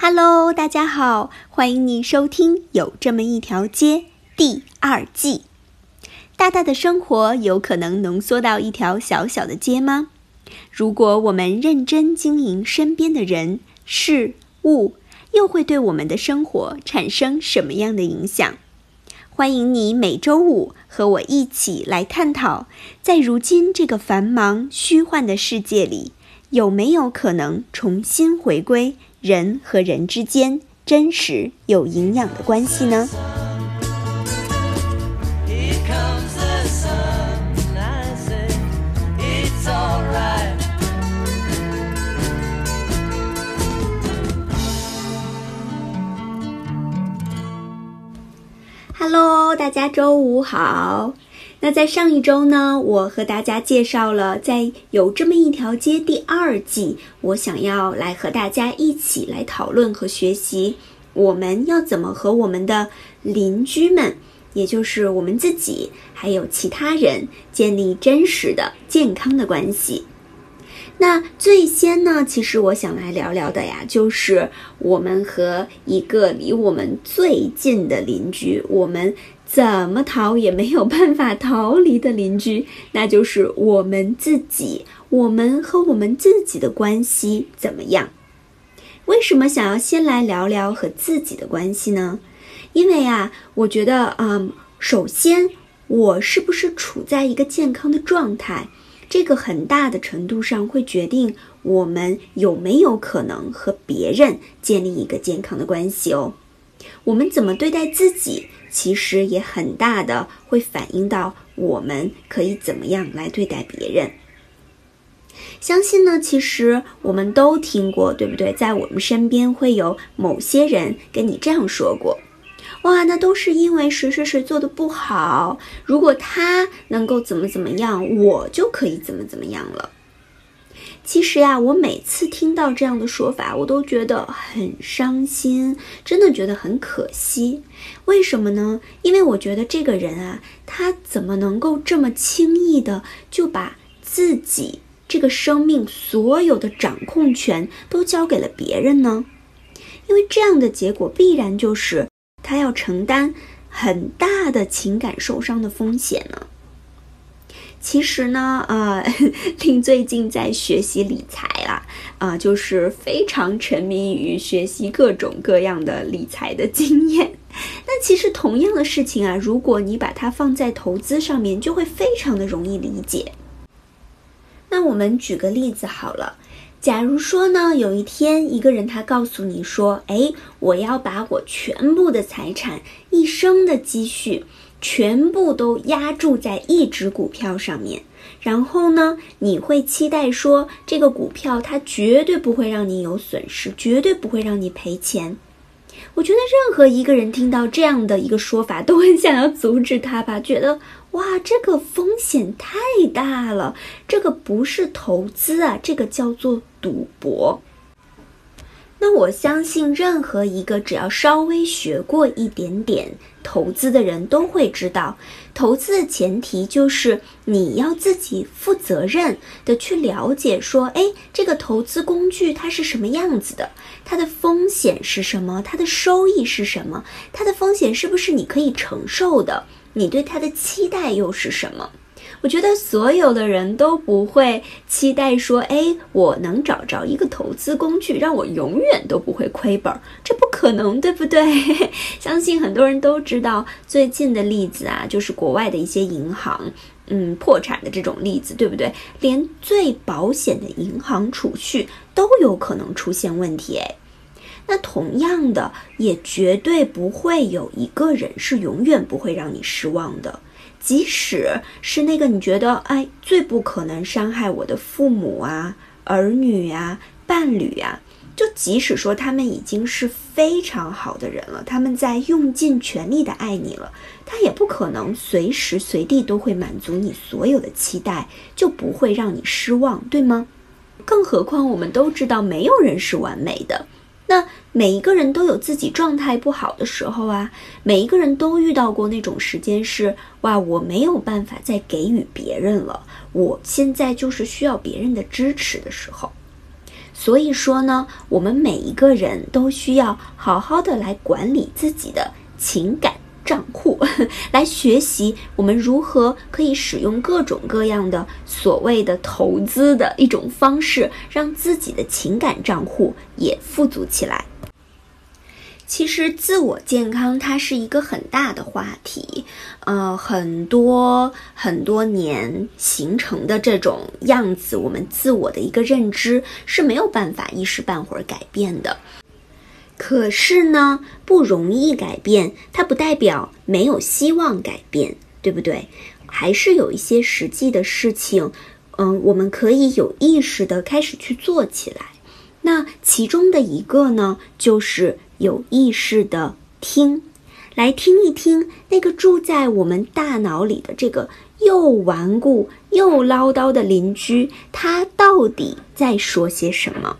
Hello，大家好，欢迎你收听《有这么一条街》第二季。大大的生活有可能浓缩到一条小小的街吗？如果我们认真经营身边的人事物，又会对我们的生活产生什么样的影响？欢迎你每周五和我一起来探讨，在如今这个繁忙虚幻的世界里，有没有可能重新回归？人和人之间真实有营养的关系呢？Hello，大家周五好。那在上一周呢，我和大家介绍了在有这么一条街第二季，我想要来和大家一起来讨论和学习，我们要怎么和我们的邻居们，也就是我们自己，还有其他人建立真实的健康的关系。那最先呢，其实我想来聊聊的呀，就是我们和一个离我们最近的邻居，我们。怎么逃也没有办法逃离的邻居，那就是我们自己。我们和我们自己的关系怎么样？为什么想要先来聊聊和自己的关系呢？因为啊，我觉得，嗯，首先，我是不是处在一个健康的状态，这个很大的程度上会决定我们有没有可能和别人建立一个健康的关系哦。我们怎么对待自己？其实也很大的会反映到我们可以怎么样来对待别人。相信呢，其实我们都听过，对不对？在我们身边会有某些人跟你这样说过：“哇，那都是因为谁谁谁做的不好，如果他能够怎么怎么样，我就可以怎么怎么样了。”其实呀，我每次听到这样的说法，我都觉得很伤心，真的觉得很可惜。为什么呢？因为我觉得这个人啊，他怎么能够这么轻易的就把自己这个生命所有的掌控权都交给了别人呢？因为这样的结果必然就是他要承担很大的情感受伤的风险呢。其实呢，呃，令最近在学习理财啦，啊，就是非常沉迷于学习各种各样的理财的经验。那其实同样的事情啊，如果你把它放在投资上面，就会非常的容易理解。那我们举个例子好了，假如说呢，有一天一个人他告诉你说，哎，我要把我全部的财产、一生的积蓄。全部都压注在一只股票上面，然后呢，你会期待说这个股票它绝对不会让你有损失，绝对不会让你赔钱。我觉得任何一个人听到这样的一个说法，都很想要阻止他吧，觉得哇，这个风险太大了，这个不是投资啊，这个叫做赌博。那我相信，任何一个只要稍微学过一点点投资的人都会知道，投资的前提就是你要自己负责任的去了解，说，哎，这个投资工具它是什么样子的，它的风险是什么，它的收益是什么，它的风险是不是你可以承受的，你对它的期待又是什么？我觉得所有的人都不会期待说，哎，我能找着一个投资工具，让我永远都不会亏本，这不可能，对不对？相信很多人都知道最近的例子啊，就是国外的一些银行，嗯，破产的这种例子，对不对？连最保险的银行储蓄都有可能出现问题，哎，那同样的，也绝对不会有一个人是永远不会让你失望的。即使是那个你觉得哎最不可能伤害我的父母啊、儿女呀、伴侣呀，就即使说他们已经是非常好的人了，他们在用尽全力的爱你了，他也不可能随时随地都会满足你所有的期待，就不会让你失望，对吗？更何况我们都知道，没有人是完美的。那每一个人都有自己状态不好的时候啊，每一个人都遇到过那种时间是哇，我没有办法再给予别人了，我现在就是需要别人的支持的时候。所以说呢，我们每一个人都需要好好的来管理自己的情感账户，来学习我们如何可以使用各种各样的所谓的投资的一种方式，让自己的情感账户也富足起来。其实自我健康它是一个很大的话题，呃，很多很多年形成的这种样子，我们自我的一个认知是没有办法一时半会儿改变的。可是呢，不容易改变，它不代表没有希望改变，对不对？还是有一些实际的事情，嗯，我们可以有意识的开始去做起来。那其中的一个呢，就是。有意识的听，来听一听那个住在我们大脑里的这个又顽固又唠叨的邻居，他到底在说些什么？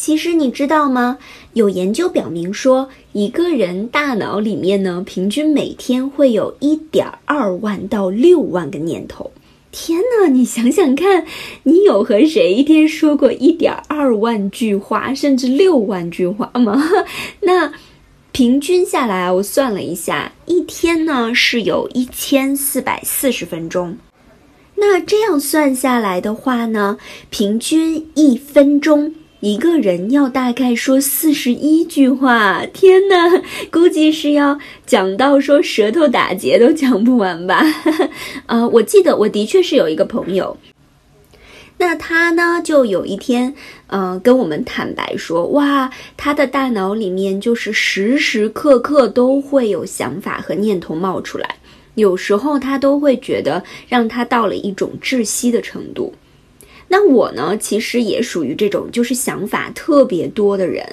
其实你知道吗？有研究表明说，一个人大脑里面呢，平均每天会有一点二万到六万个念头。天哪，你想想看，你有和谁一天说过一点二万句话，甚至六万句话吗？那平均下来啊，我算了一下，一天呢是有一千四百四十分钟。那这样算下来的话呢，平均一分钟。一个人要大概说四十一句话，天哪，估计是要讲到说舌头打结都讲不完吧？呃，我记得我的确是有一个朋友，那他呢就有一天，呃，跟我们坦白说，哇，他的大脑里面就是时时刻刻都会有想法和念头冒出来，有时候他都会觉得让他到了一种窒息的程度。那我呢，其实也属于这种就是想法特别多的人，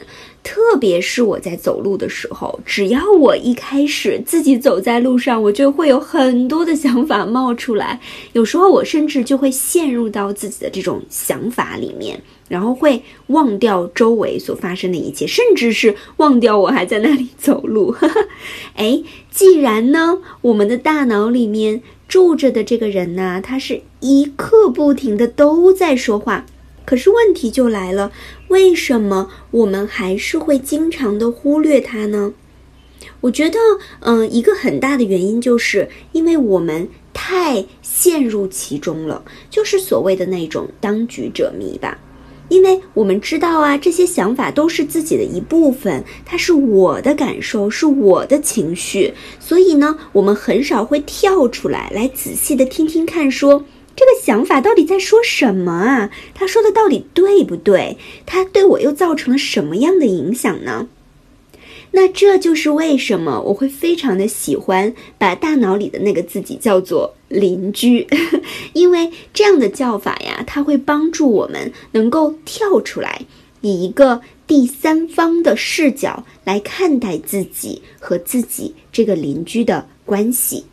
特别是我在走路的时候，只要我一开始自己走在路上，我就会有很多的想法冒出来，有时候我甚至就会陷入到自己的这种想法里面。然后会忘掉周围所发生的一切，甚至是忘掉我还在那里走路。哎，既然呢，我们的大脑里面住着的这个人呢，他是一刻不停的都在说话，可是问题就来了，为什么我们还是会经常的忽略他呢？我觉得，嗯，一个很大的原因就是因为我们太陷入其中了，就是所谓的那种当局者迷吧。因为我们知道啊，这些想法都是自己的一部分，它是我的感受，是我的情绪，所以呢，我们很少会跳出来，来仔细的听听看，说这个想法到底在说什么啊？他说的到底对不对？他对我又造成了什么样的影响呢？那这就是为什么我会非常的喜欢把大脑里的那个自己叫做邻居，因为这样的叫法呀，它会帮助我们能够跳出来，以一个第三方的视角来看待自己和自己这个邻居的关系。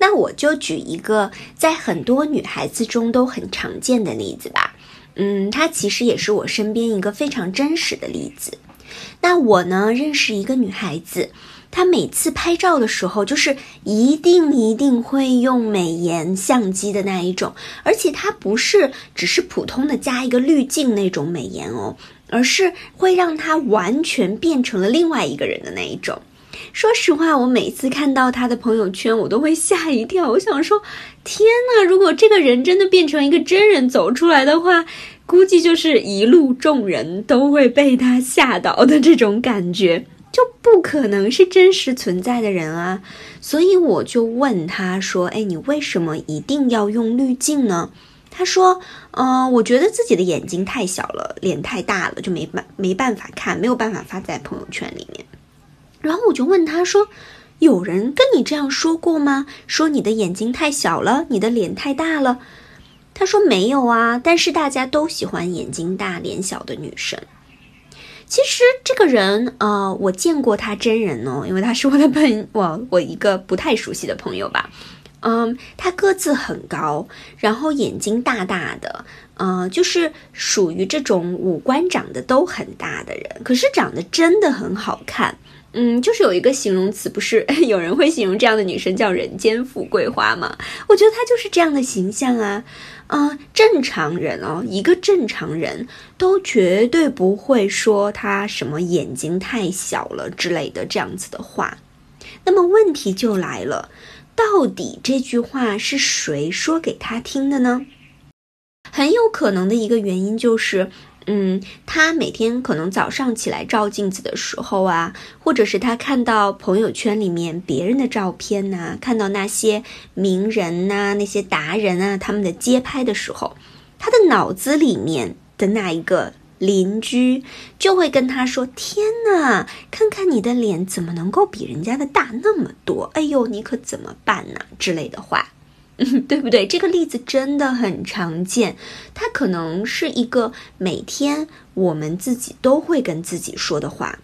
那我就举一个在很多女孩子中都很常见的例子吧，嗯，它其实也是我身边一个非常真实的例子。那我呢，认识一个女孩子，她每次拍照的时候，就是一定一定会用美颜相机的那一种，而且她不是只是普通的加一个滤镜那种美颜哦，而是会让她完全变成了另外一个人的那一种。说实话，我每次看到她的朋友圈，我都会吓一跳。我想说，天呐，如果这个人真的变成一个真人走出来的话。估计就是一路众人都会被他吓倒的这种感觉，就不可能是真实存在的人啊！所以我就问他说：“哎，你为什么一定要用滤镜呢？”他说：“嗯，我觉得自己的眼睛太小了，脸太大了，就没办没办法看，没有办法发在朋友圈里面。”然后我就问他说：“有人跟你这样说过吗？说你的眼睛太小了，你的脸太大了？”他说没有啊，但是大家都喜欢眼睛大脸小的女生。其实这个人，呃，我见过他真人哦，因为他是我的朋，我我一个不太熟悉的朋友吧。嗯，他个子很高，然后眼睛大大的，呃，就是属于这种五官长得都很大的人，可是长得真的很好看。嗯，就是有一个形容词，不是 有人会形容这样的女生叫“人间富贵花”吗？我觉得她就是这样的形象啊。啊，正常人哦，一个正常人都绝对不会说他什么眼睛太小了之类的这样子的话。那么问题就来了，到底这句话是谁说给他听的呢？很有可能的一个原因就是。嗯，他每天可能早上起来照镜子的时候啊，或者是他看到朋友圈里面别人的照片呐，看到那些名人呐、那些达人啊他们的街拍的时候，他的脑子里面的那一个邻居就会跟他说：“天呐，看看你的脸怎么能够比人家的大那么多？哎呦，你可怎么办呢？”之类的话。对不对？这个例子真的很常见，它可能是一个每天我们自己都会跟自己说的话。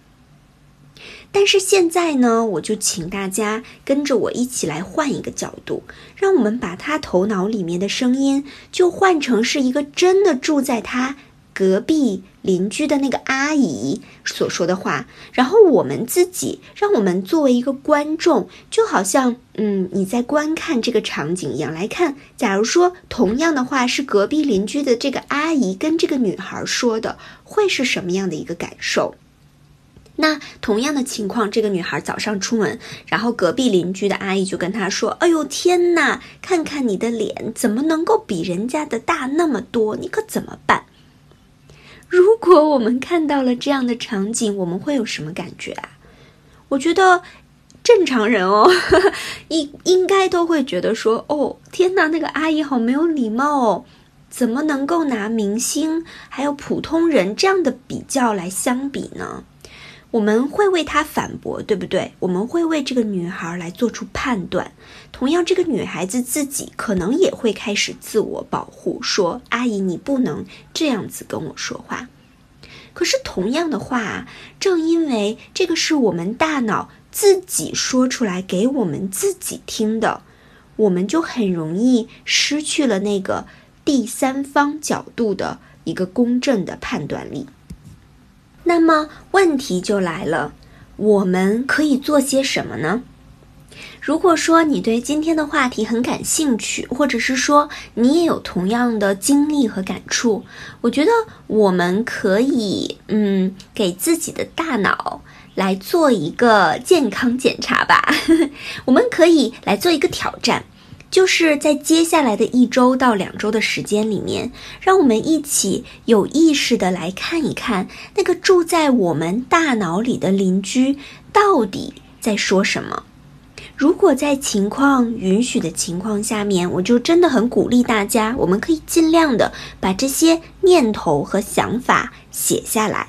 但是现在呢，我就请大家跟着我一起来换一个角度，让我们把他头脑里面的声音就换成是一个真的住在他。隔壁邻居的那个阿姨所说的话，然后我们自己，让我们作为一个观众，就好像，嗯，你在观看这个场景一样来看。假如说同样的话是隔壁邻居的这个阿姨跟这个女孩说的，会是什么样的一个感受？那同样的情况，这个女孩早上出门，然后隔壁邻居的阿姨就跟她说：“哎呦天哪，看看你的脸，怎么能够比人家的大那么多？你可怎么办？”如果我们看到了这样的场景，我们会有什么感觉啊？我觉得正常人哦，应应该都会觉得说：“哦，天哪，那个阿姨好没有礼貌哦，怎么能够拿明星还有普通人这样的比较来相比呢？”我们会为她反驳，对不对？我们会为这个女孩来做出判断。同样，这个女孩子自己可能也会开始自我保护，说：“阿姨，你不能这样子跟我说话。”可是，同样的话，正因为这个是我们大脑自己说出来给我们自己听的，我们就很容易失去了那个第三方角度的一个公正的判断力。那么问题就来了，我们可以做些什么呢？如果说你对今天的话题很感兴趣，或者是说你也有同样的经历和感触，我觉得我们可以，嗯，给自己的大脑来做一个健康检查吧。我们可以来做一个挑战。就是在接下来的一周到两周的时间里面，让我们一起有意识的来看一看那个住在我们大脑里的邻居到底在说什么。如果在情况允许的情况下面，我就真的很鼓励大家，我们可以尽量的把这些念头和想法写下来。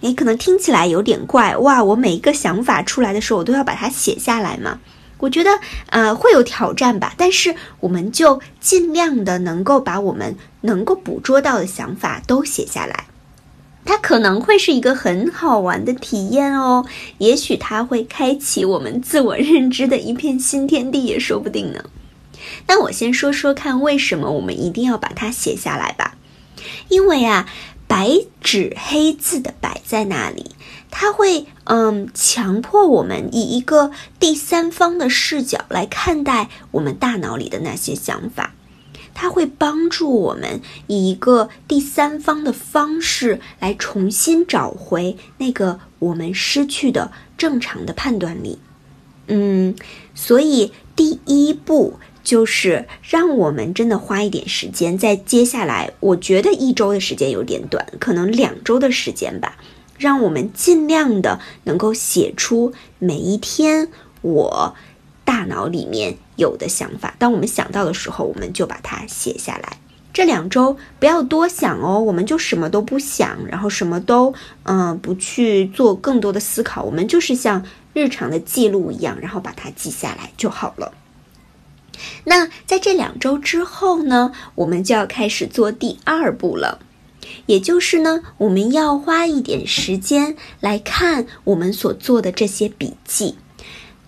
诶，可能听起来有点怪哇，我每一个想法出来的时候，我都要把它写下来吗？我觉得，呃，会有挑战吧，但是我们就尽量的能够把我们能够捕捉到的想法都写下来，它可能会是一个很好玩的体验哦。也许它会开启我们自我认知的一片新天地，也说不定呢。那我先说说看，为什么我们一定要把它写下来吧？因为啊，白纸黑字的摆在那里。它会嗯强迫我们以一个第三方的视角来看待我们大脑里的那些想法，它会帮助我们以一个第三方的方式来重新找回那个我们失去的正常的判断力。嗯，所以第一步就是让我们真的花一点时间，在接下来，我觉得一周的时间有点短，可能两周的时间吧。让我们尽量的能够写出每一天我大脑里面有的想法。当我们想到的时候，我们就把它写下来。这两周不要多想哦，我们就什么都不想，然后什么都嗯不去做更多的思考，我们就是像日常的记录一样，然后把它记下来就好了。那在这两周之后呢，我们就要开始做第二步了。也就是呢，我们要花一点时间来看我们所做的这些笔记，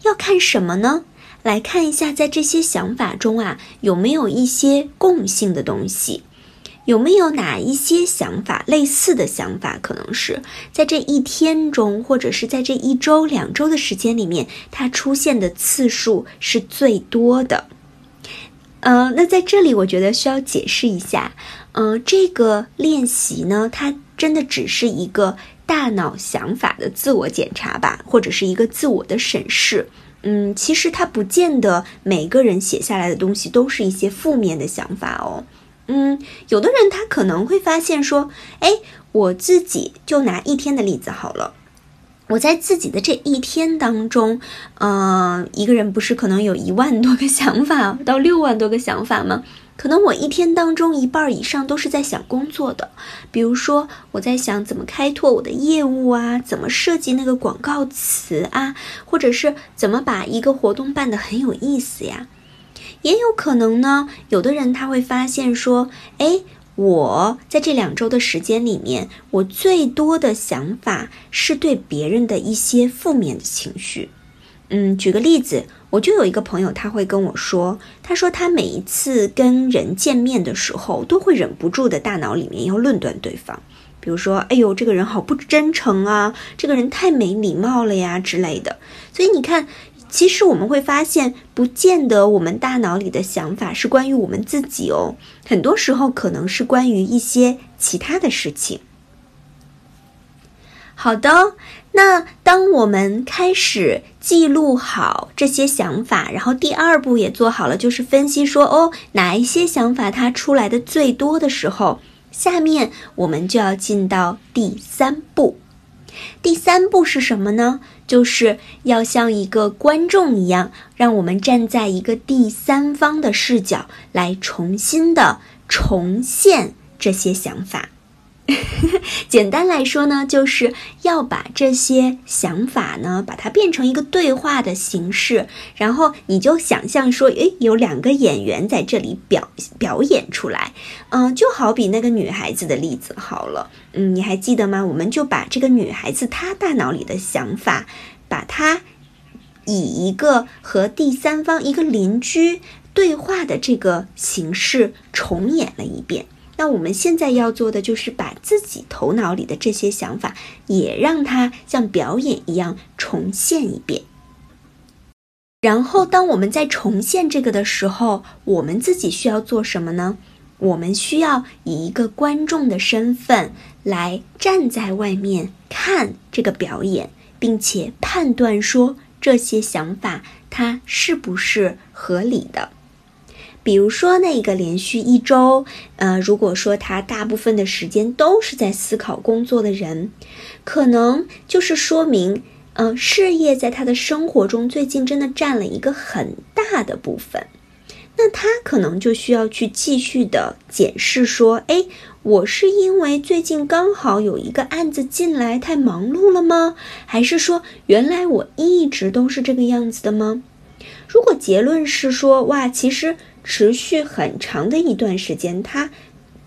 要看什么呢？来看一下，在这些想法中啊，有没有一些共性的东西？有没有哪一些想法类似的想法，可能是在这一天中，或者是在这一周、两周的时间里面，它出现的次数是最多的？呃，那在这里我觉得需要解释一下，嗯，这个练习呢，它真的只是一个大脑想法的自我检查吧，或者是一个自我的审视。嗯，其实它不见得每个人写下来的东西都是一些负面的想法哦。嗯，有的人他可能会发现说，哎，我自己就拿一天的例子好了，我在自己的这一天当中，嗯，一个人不是可能有一万多个想法到六万多个想法吗？可能我一天当中一半以上都是在想工作的，比如说我在想怎么开拓我的业务啊，怎么设计那个广告词啊，或者是怎么把一个活动办得很有意思呀。也有可能呢，有的人他会发现说，哎，我在这两周的时间里面，我最多的想法是对别人的一些负面的情绪。嗯，举个例子。我就有一个朋友，他会跟我说，他说他每一次跟人见面的时候，都会忍不住的大脑里面要论断对方，比如说，哎呦，这个人好不真诚啊，这个人太没礼貌了呀之类的。所以你看，其实我们会发现，不见得我们大脑里的想法是关于我们自己哦，很多时候可能是关于一些其他的事情。好的，那当我们开始记录好这些想法，然后第二步也做好了，就是分析说哦，哪一些想法它出来的最多的时候，下面我们就要进到第三步。第三步是什么呢？就是要像一个观众一样，让我们站在一个第三方的视角来重新的重现这些想法。简单来说呢，就是要把这些想法呢，把它变成一个对话的形式，然后你就想象说，诶，有两个演员在这里表表演出来，嗯，就好比那个女孩子的例子好了，嗯，你还记得吗？我们就把这个女孩子她大脑里的想法，把它以一个和第三方一个邻居对话的这个形式重演了一遍。那我们现在要做的就是把自己头脑里的这些想法，也让它像表演一样重现一遍。然后，当我们在重现这个的时候，我们自己需要做什么呢？我们需要以一个观众的身份来站在外面看这个表演，并且判断说这些想法它是不是合理的。比如说，那个连续一周，呃，如果说他大部分的时间都是在思考工作的人，可能就是说明，嗯，事业在他的生活中最近真的占了一个很大的部分。那他可能就需要去继续的检视，说，哎，我是因为最近刚好有一个案子进来，太忙碌了吗？还是说，原来我一直都是这个样子的吗？如果结论是说，哇，其实。持续很长的一段时间，他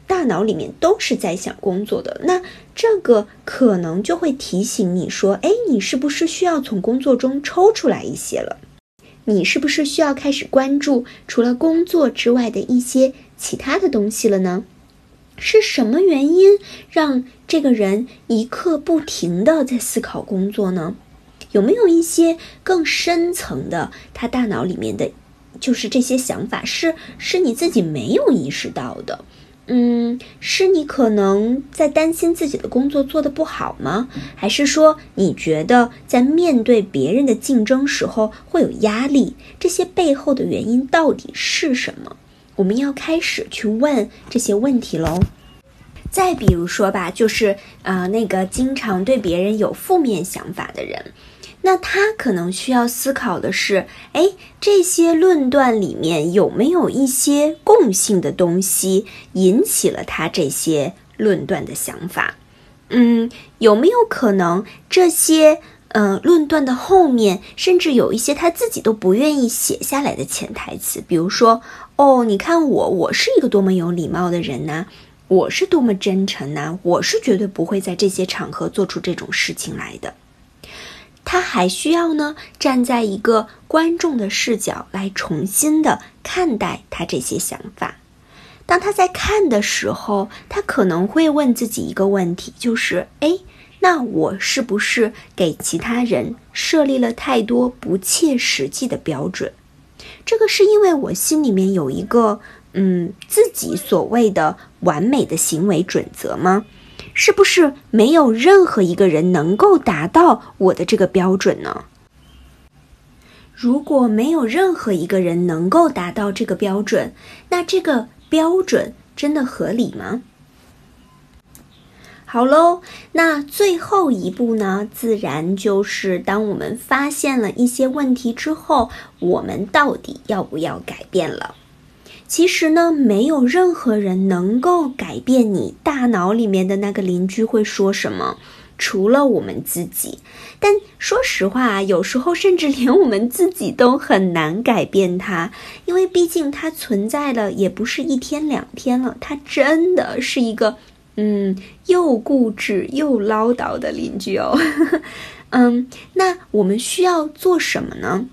大脑里面都是在想工作的。那这个可能就会提醒你说：“哎，你是不是需要从工作中抽出来一些了？你是不是需要开始关注除了工作之外的一些其他的东西了呢？是什么原因让这个人一刻不停的在思考工作呢？有没有一些更深层的他大脑里面的？”就是这些想法是是你自己没有意识到的，嗯，是你可能在担心自己的工作做得不好吗？还是说你觉得在面对别人的竞争时候会有压力？这些背后的原因到底是什么？我们要开始去问这些问题喽。再比如说吧，就是呃，那个经常对别人有负面想法的人。那他可能需要思考的是，哎，这些论断里面有没有一些共性的东西引起了他这些论断的想法？嗯，有没有可能这些呃论断的后面，甚至有一些他自己都不愿意写下来的潜台词？比如说，哦，你看我，我是一个多么有礼貌的人呐，我是多么真诚呐，我是绝对不会在这些场合做出这种事情来的。他还需要呢，站在一个观众的视角来重新的看待他这些想法。当他在看的时候，他可能会问自己一个问题，就是：哎，那我是不是给其他人设立了太多不切实际的标准？这个是因为我心里面有一个嗯自己所谓的完美的行为准则吗？是不是没有任何一个人能够达到我的这个标准呢？如果没有任何一个人能够达到这个标准，那这个标准真的合理吗？好喽，那最后一步呢，自然就是当我们发现了一些问题之后，我们到底要不要改变了？其实呢，没有任何人能够改变你大脑里面的那个邻居会说什么，除了我们自己。但说实话，有时候甚至连我们自己都很难改变它，因为毕竟它存在了也不是一天两天了，它真的是一个，嗯，又固执又唠叨的邻居哦。嗯，那我们需要做什么呢？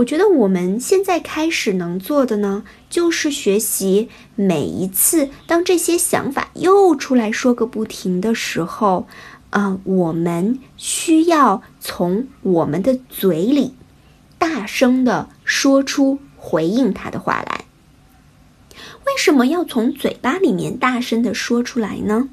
我觉得我们现在开始能做的呢，就是学习每一次当这些想法又出来说个不停的时候，啊，我们需要从我们的嘴里大声的说出回应他的话来。为什么要从嘴巴里面大声的说出来呢？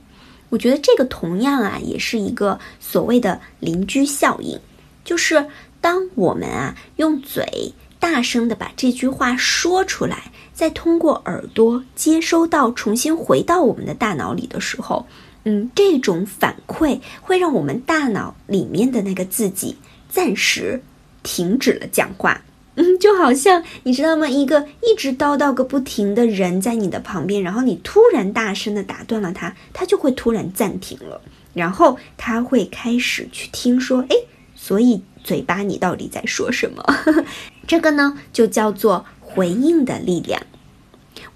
我觉得这个同样啊，也是一个所谓的邻居效应，就是。当我们啊用嘴大声的把这句话说出来，再通过耳朵接收到，重新回到我们的大脑里的时候，嗯，这种反馈会让我们大脑里面的那个自己暂时停止了讲话。嗯，就好像你知道吗？一个一直叨叨个不停的人在你的旁边，然后你突然大声的打断了他，他就会突然暂停了，然后他会开始去听说，哎，所以。嘴巴，你到底在说什么？这个呢，就叫做回应的力量。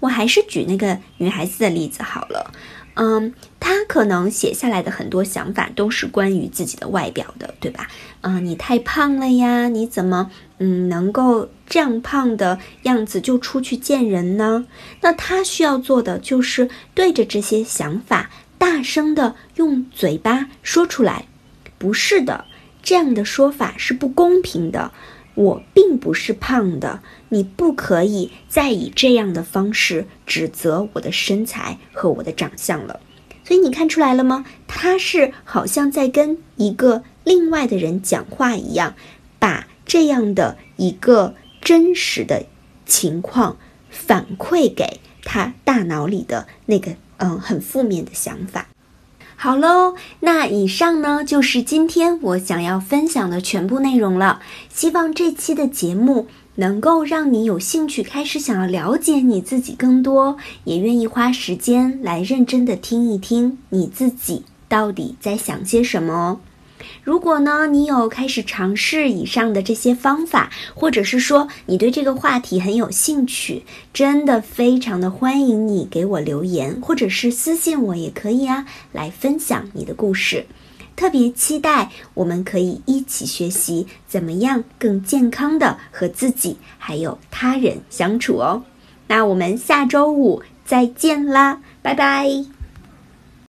我还是举那个女孩子的例子好了。嗯，她可能写下来的很多想法都是关于自己的外表的，对吧？嗯，你太胖了呀，你怎么嗯能够这样胖的样子就出去见人呢？那她需要做的就是对着这些想法大声的用嘴巴说出来。不是的。这样的说法是不公平的。我并不是胖的，你不可以再以这样的方式指责我的身材和我的长相了。所以你看出来了吗？他是好像在跟一个另外的人讲话一样，把这样的一个真实的情况反馈给他大脑里的那个嗯很负面的想法。好喽，那以上呢就是今天我想要分享的全部内容了。希望这期的节目能够让你有兴趣开始想要了解你自己更多，也愿意花时间来认真的听一听你自己到底在想些什么哦。如果呢，你有开始尝试以上的这些方法，或者是说你对这个话题很有兴趣，真的非常的欢迎你给我留言，或者是私信我也可以啊，来分享你的故事。特别期待我们可以一起学习怎么样更健康的和自己还有他人相处哦。那我们下周五再见啦，拜拜。